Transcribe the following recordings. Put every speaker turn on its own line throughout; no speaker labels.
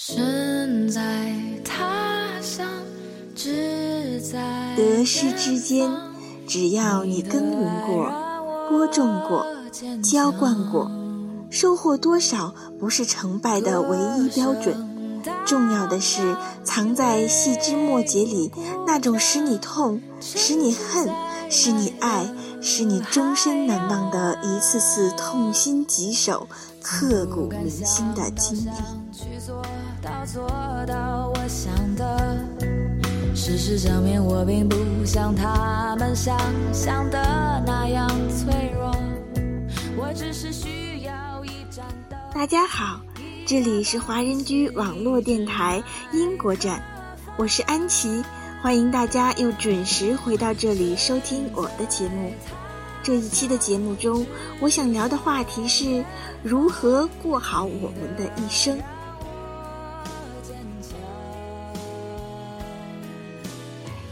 身在他乡，志在
得失之间，只要你耕耘过、播种过、浇灌过，收获多少不是成败的唯一标准。重要的是，藏在细枝末节里那种使你痛、使你恨、使你爱、使你终身难忘的一次次痛心疾首、刻骨铭心的经历。到做到我想的事实证明，我并不像他们想象的那样脆弱。我只是需要一盏灯。大家好。这里是华人居网络电台英国站，我是安琪，欢迎大家又准时回到这里收听我的节目。这一期的节目中，我想聊的话题是如何过好我们的一生。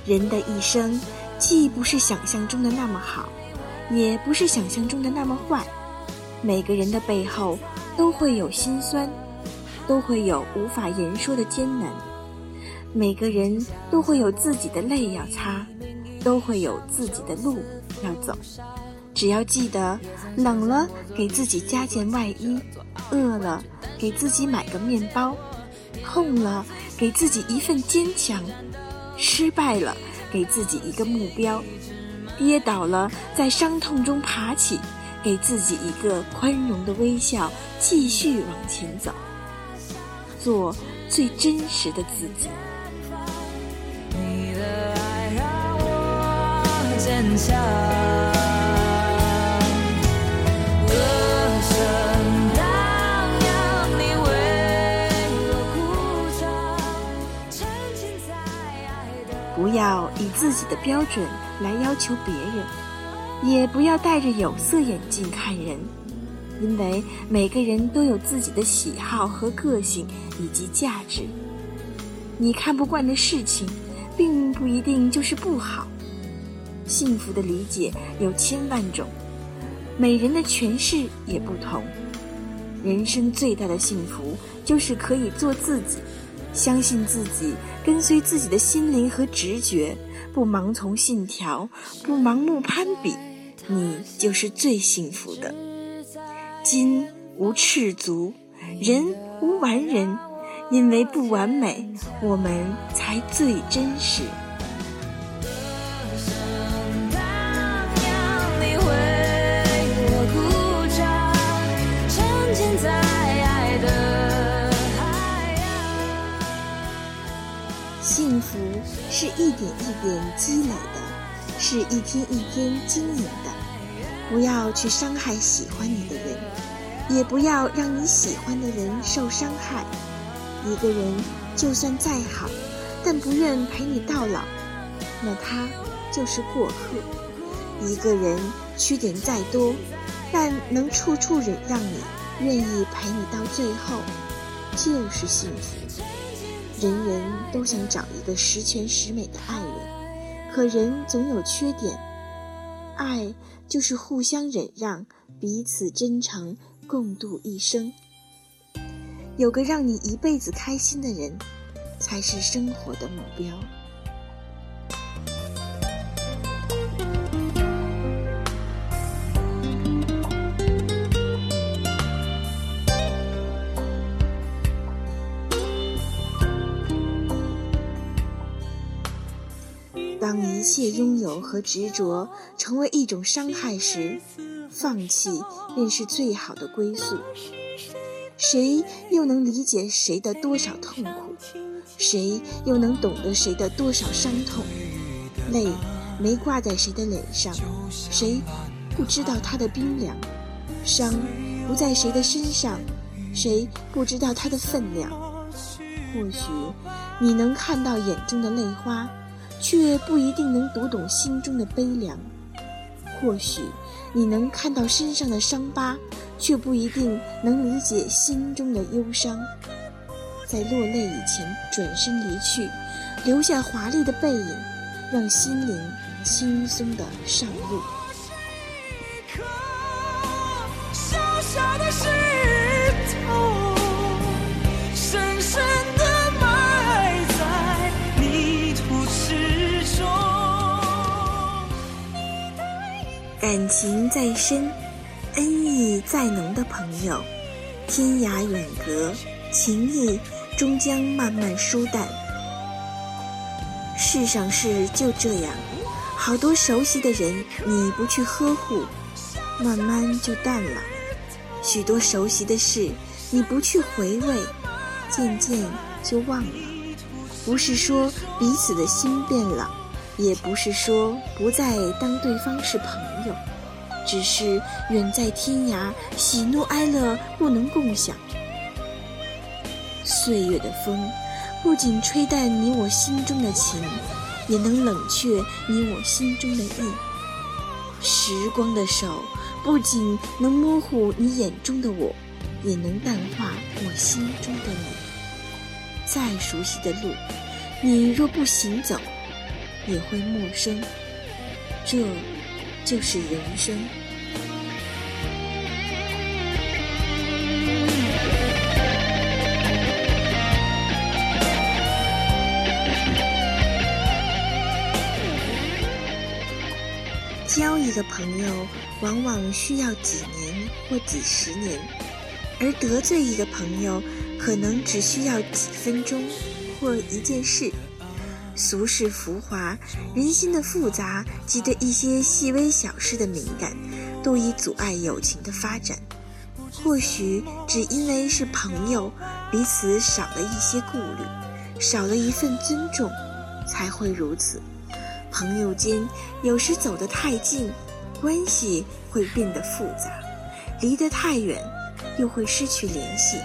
人的一生，既不是想象中的那么好，也不是想象中的那么坏，每个人的背后都会有心酸。都会有无法言说的艰难，每个人都会有自己的泪要擦，都会有自己的路要走。只要记得，冷了给自己加件外衣，饿了给自己买个面包，痛了给自己一份坚强，失败了给自己一个目标，跌倒了在伤痛中爬起，给自己一个宽容的微笑，继续往前走。做最真实的自己。你的爱让我坚强自己的标准来要求别人，也不要戴着有色眼镜看人。因为每个人都有自己的喜好和个性以及价值，你看不惯的事情，并不一定就是不好。幸福的理解有千万种，每人的诠释也不同。人生最大的幸福，就是可以做自己，相信自己，跟随自己的心灵和直觉，不盲从信条，不盲目攀比，你就是最幸福的。金无赤足，人无完人，因为不完美，我们才最真实。幸福是一点一点积累的，是一天一天经营的。不要去伤害喜欢你的人，也不要让你喜欢的人受伤害。一个人就算再好，但不愿陪你到老，那他就是过客。一个人缺点再多，但能处处忍让你，愿意陪你到最后，就是幸福。人人都想找个十全十美的爱人，可人总有缺点，爱。就是互相忍让，彼此真诚，共度一生。有个让你一辈子开心的人，才是生活的目标。当一切拥有和执着成为一种伤害时，放弃便是最好的归宿。谁又能理解谁的多少痛苦？谁又能懂得谁的多少伤痛？泪没挂在谁的脸上，谁不知道它的冰凉？伤不在谁的身上，谁不知道它的分量？或许你能看到眼中的泪花。却不一定能读懂心中的悲凉。或许你能看到身上的伤疤，却不一定能理解心中的忧伤。在落泪以前转身离去，留下华丽的背影，让心灵轻松的上路。一颗小小的石感情再深，恩义再浓的朋友，天涯远隔，情谊终将慢慢疏淡。世上事就这样，好多熟悉的人，你不去呵护，慢慢就淡了；许多熟悉的事，你不去回味，渐渐就忘了。不是说彼此的心变了，也不是说不再当对方是朋友，只是远在天涯，喜怒哀乐不能共享。岁月的风。不仅吹淡你我心中的情，也能冷却你我心中的意。时光的手不仅能模糊你眼中的我，也能淡化我心中的你。再熟悉的路，你若不行走，也会陌生。这，就是人生。交一个朋友，往往需要几年或几十年；而得罪一个朋友，可能只需要几分钟或一件事。俗世浮华，人心的复杂，及对一些细微小事的敏感，都已阻碍友情的发展。或许只因为是朋友，彼此少了一些顾虑，少了一份尊重，才会如此。朋友间有时走得太近，关系会变得复杂；离得太远，又会失去联系。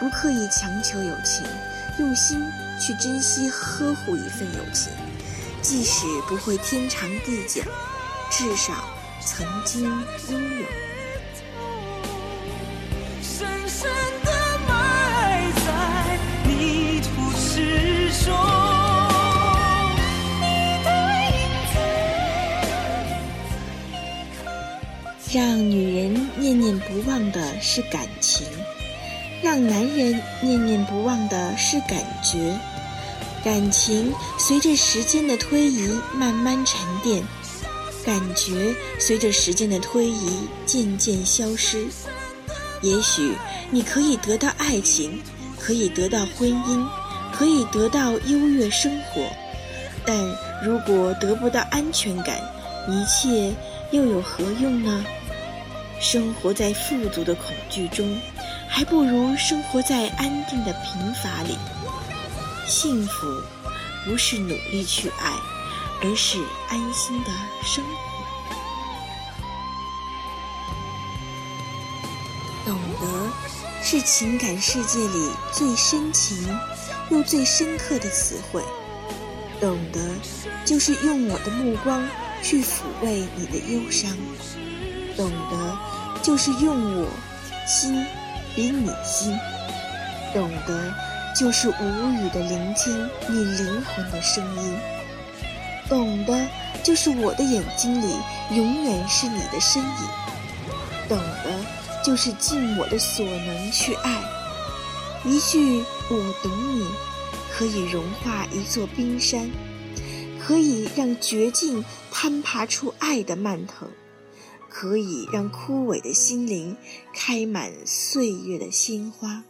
不刻意强求友情，用心去珍惜呵护一份友情，即使不会天长地久，至少曾经拥有。深深的埋在泥土之中。让女人念念不忘的是感情，让男人念念不忘的是感觉。感情随着时间的推移慢慢沉淀，感觉随着时间的推移渐渐消失。也许你可以得到爱情，可以得到婚姻，可以得到优越生活，但如果得不到安全感，一切又有何用呢？生活在富足的恐惧中，还不如生活在安定的贫乏里。幸福不是努力去爱，而是安心的生活。懂得是情感世界里最深情又最深刻的词汇。懂得就是用我的目光去抚慰你的忧伤。懂得，就是用我心比你心；懂得，就是无语的聆听你灵魂的声音；懂得，就是我的眼睛里永远是你的身影；懂得，就是尽我的所能去爱。一句“我懂你”，可以融化一座冰山，可以让绝境攀爬出爱的蔓藤。可以让枯萎的心灵开满岁月的鲜花，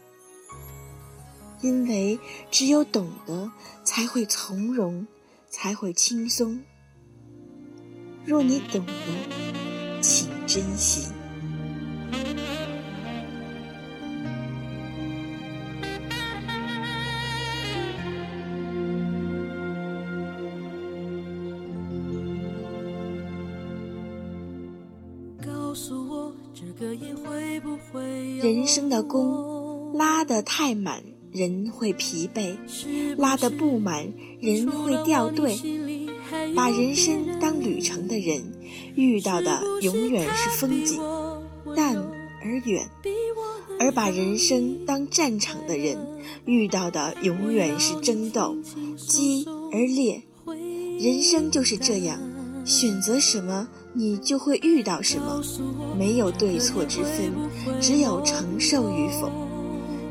因为只有懂得，才会从容，才会轻松。若你懂得，请珍惜。人生的弓拉得太满，人会疲惫；拉得不满，人会掉队。把人生当旅程的人，遇到的永远是风景，淡而远；而把人生当战场的人，遇到的永远是争斗，激而烈。人生就是这样，选择什么？你就会遇到什么，没有对错之分，只有承受与否。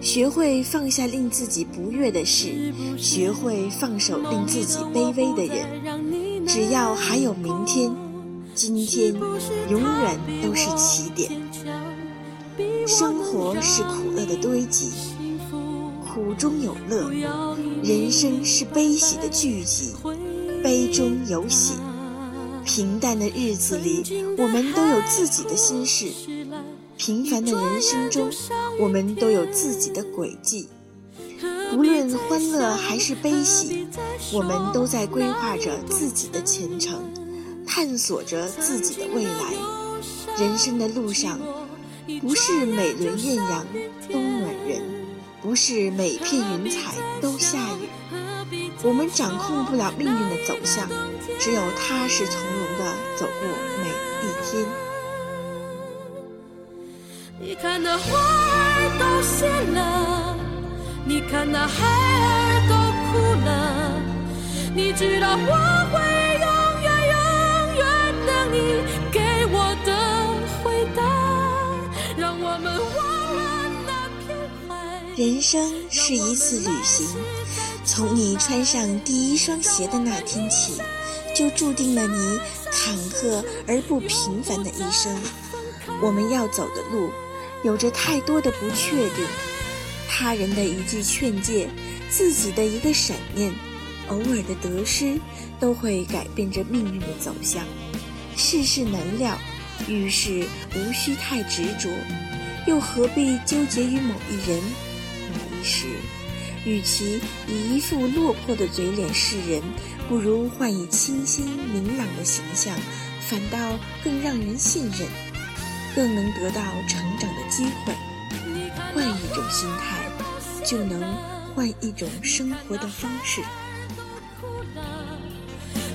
学会放下令自己不悦的事，学会放手令自己卑微的人。只要还有明天，今天永远都是起点。生活是苦乐的堆积，苦中有乐；人生是悲喜的聚集，悲中有喜。平淡的日子里，我们都有自己的心事；平凡的人生中，我们都有自己的轨迹。无论欢乐还是悲喜，我们都在规划着自己的前程，探索着自己的未来。人生的路上，不是每轮艳阳都暖人，不是每片云彩都下雨。我们掌控不了命运的走向，只有踏实从容地走过每一天。
你看那花儿都谢了。你看那孩儿都哭了，你知道我会永远永远等你给我的回答，让我们忘了那片海。
人生是一次旅行，从你穿上第一双鞋的那天起，就注定了你坎坷而不平凡的一生。我们要走的路，有着太多的不确定。他人的一句劝诫，自己的一个闪念，偶尔的得失，都会改变着命运的走向。世事难料，遇事无需太执着，又何必纠结于某一人、某一时？与其以一副落魄的嘴脸示人，不如换以清新明朗的形象，反倒更让人信任，更能得到成长的机会。换一种心态，就能换一种生活的方式。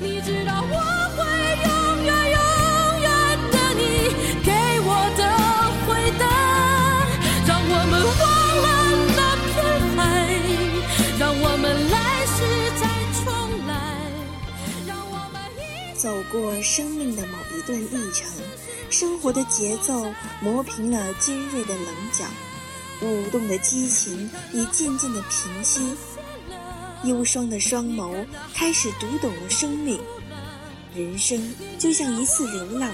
你知道我
过生命的某一段历程，生活的节奏磨平了尖锐的棱角。舞动的激情也渐渐的平息，忧伤的双眸开始读懂了生命。人生就像一次流浪，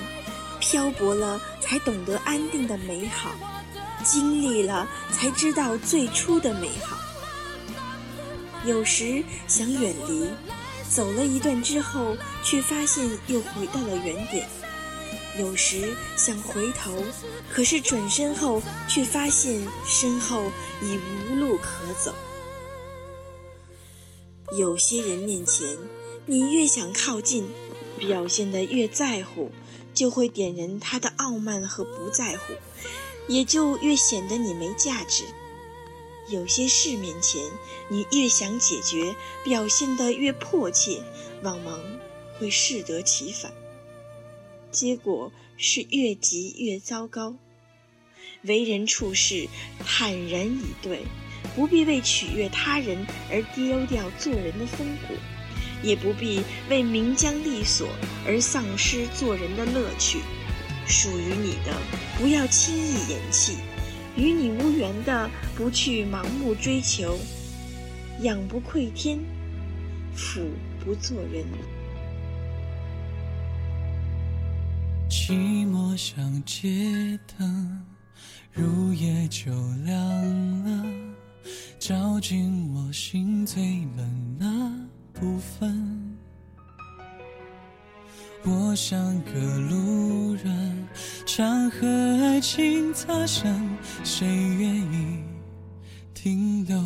漂泊了才懂得安定的美好，经历了才知道最初的美好。有时想远离，走了一段之后，却发现又回到了原点。有时想回头，可是转身后却发现身后已无路可走。有些人面前，你越想靠近，表现得越在乎，就会点燃他的傲慢和不在乎，也就越显得你没价值。有些事面前，你越想解决，表现得越迫切，往往会适得其反。结果是越急越糟糕。为人处事坦然以对，不必为取悦他人而丢掉做人的风骨，也不必为名将利锁而丧失做人的乐趣。属于你的，不要轻易言弃；与你无缘的，不去盲目追求。仰不愧天，俯不做人。
寂寞像街灯，入夜就亮了，照进我心最冷那部分。我像个路人，常和爱情擦身，谁愿意停留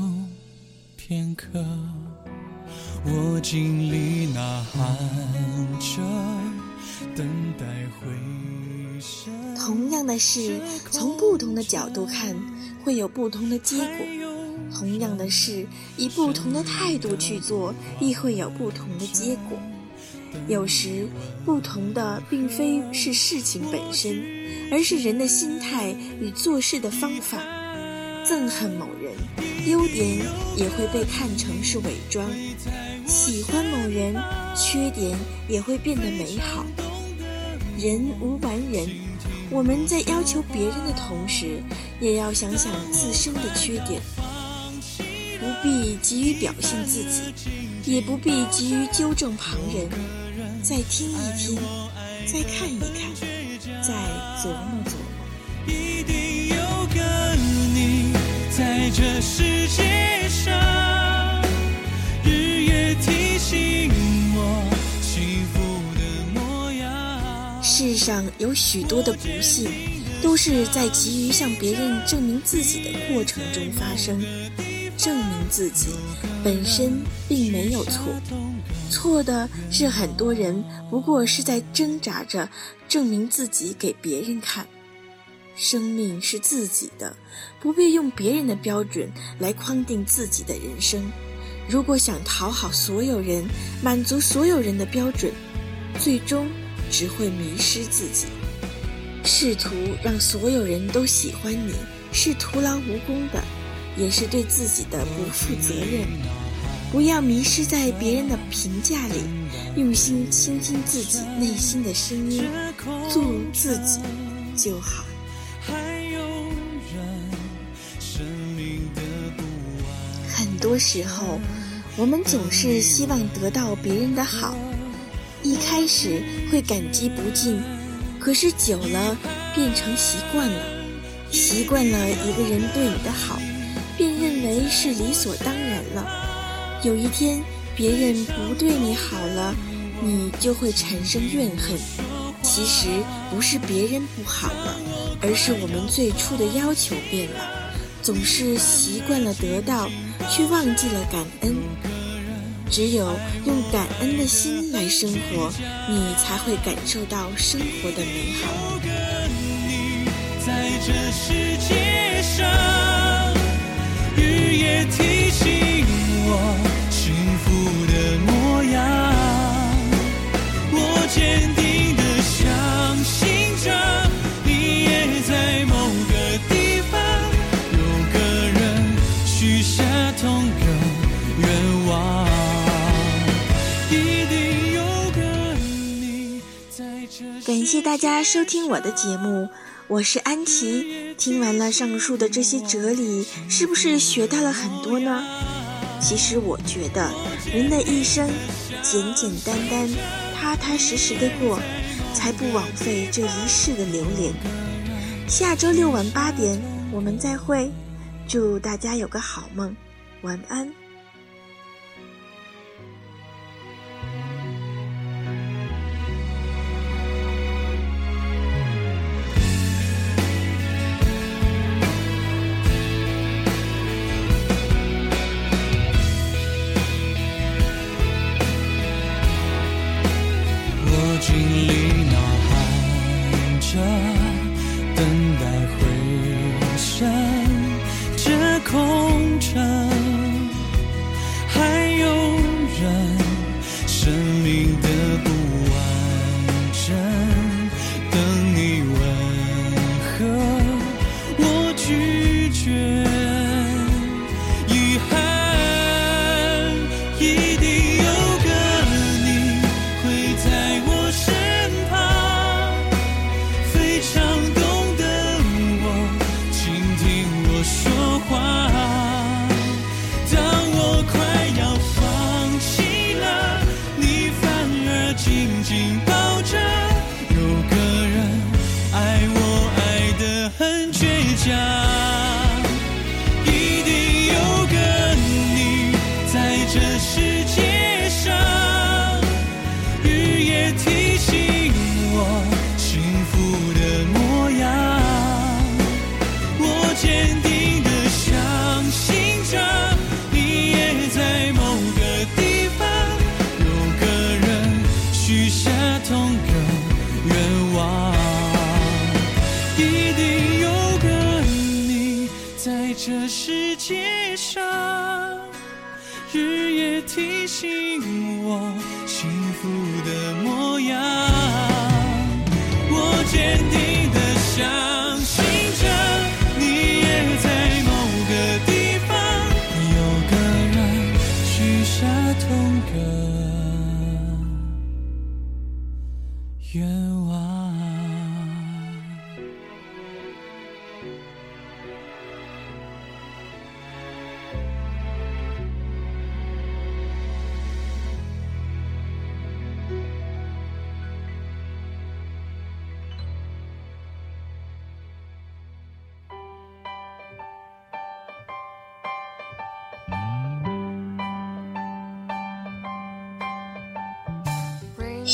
片刻？我经历呐喊着。等待回
同样的事，从不同的角度看，会有不同的结果；同样的事，以不同的态度去做，亦会有不同的结果。有时，不同的并非是事情本身，而是人的心态与做事的方法。憎恨某人，优点也会被看成是伪装；喜欢某人，缺点也会变得美好。人无完人，我们在要求别人的同时，也要想想自身的缺点。不必急于表现自己，也不必急于纠正旁人。再听一听，再看一看，再琢磨琢磨。
一定有个你在这世界上，日夜提醒我幸福的模样。
世上有许多的不幸，都是在急于向别人证明自己的过程中发生。自己本身并没有错，错的是很多人不过是在挣扎着证明自己给别人看。生命是自己的，不必用别人的标准来框定自己的人生。如果想讨好所有人，满足所有人的标准，最终只会迷失自己。试图让所有人都喜欢你，是徒劳无功的。也是对自己的不负责任。不要迷失在别人的评价里，用心倾听自己内心的声音，做自己就好。很多时候，我们总是希望得到别人的好，一开始会感激不尽，可是久了变成习惯了，习惯了一个人对你的好。为是理所当然了。有一天，别人不对你好了，你就会产生怨恨。其实不是别人不好了，而是我们最初的要求变了，总是习惯了得到，却忘记了感恩。只有用感恩的心来生活，你才会感受到生活的美好。
在世界上。日夜提醒我幸福的模样，我坚定的相信着，你也在某个地方，有个人许下同个愿望，一定有个你在这。
感谢大家收听我的节目。我是安琪，听完了上述的这些哲理，是不是学到了很多呢？其实我觉得，人的一生简简单单、踏踏实实的过，才不枉费这一世的流连。下周六晚八点，我们再会，祝大家有个好梦，晚安。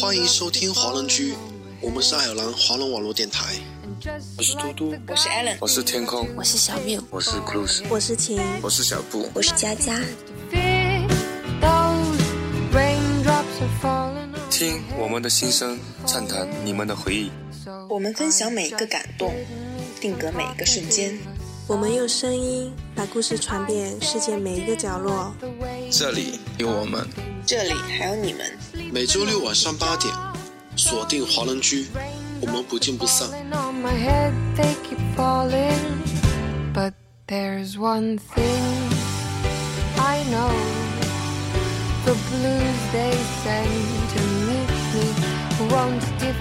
欢迎收听华伦居我们是爱尔兰华龙网络电台。
我是嘟嘟，
我是 Allen，
我是天空，
我是小缪，
我是 Cruise，
我是晴，
我是小布，
我是佳佳。
听我们的心声，畅谈你们的回忆。
我们分享每一个感动，定格每一个瞬间。
我们用声音把故事传遍世界每一个角落。
这里有我们，
这里还有你们。
每周六晚上八点，锁定华人居，我们不见不散。
But there's one thing I know the blues they send to meet me won't defeat